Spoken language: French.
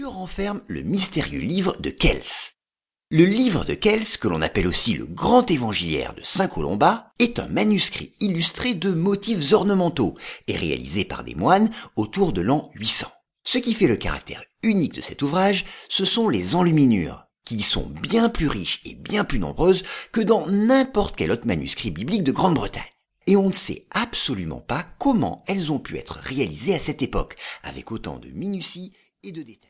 Que renferme le mystérieux livre de Kells Le livre de Kells, que l'on appelle aussi le Grand Évangiliaire de Saint Colomba, est un manuscrit illustré de motifs ornementaux et réalisé par des moines autour de l'an 800. Ce qui fait le caractère unique de cet ouvrage, ce sont les enluminures, qui sont bien plus riches et bien plus nombreuses que dans n'importe quel autre manuscrit biblique de Grande-Bretagne. Et on ne sait absolument pas comment elles ont pu être réalisées à cette époque, avec autant de minutie et de détails.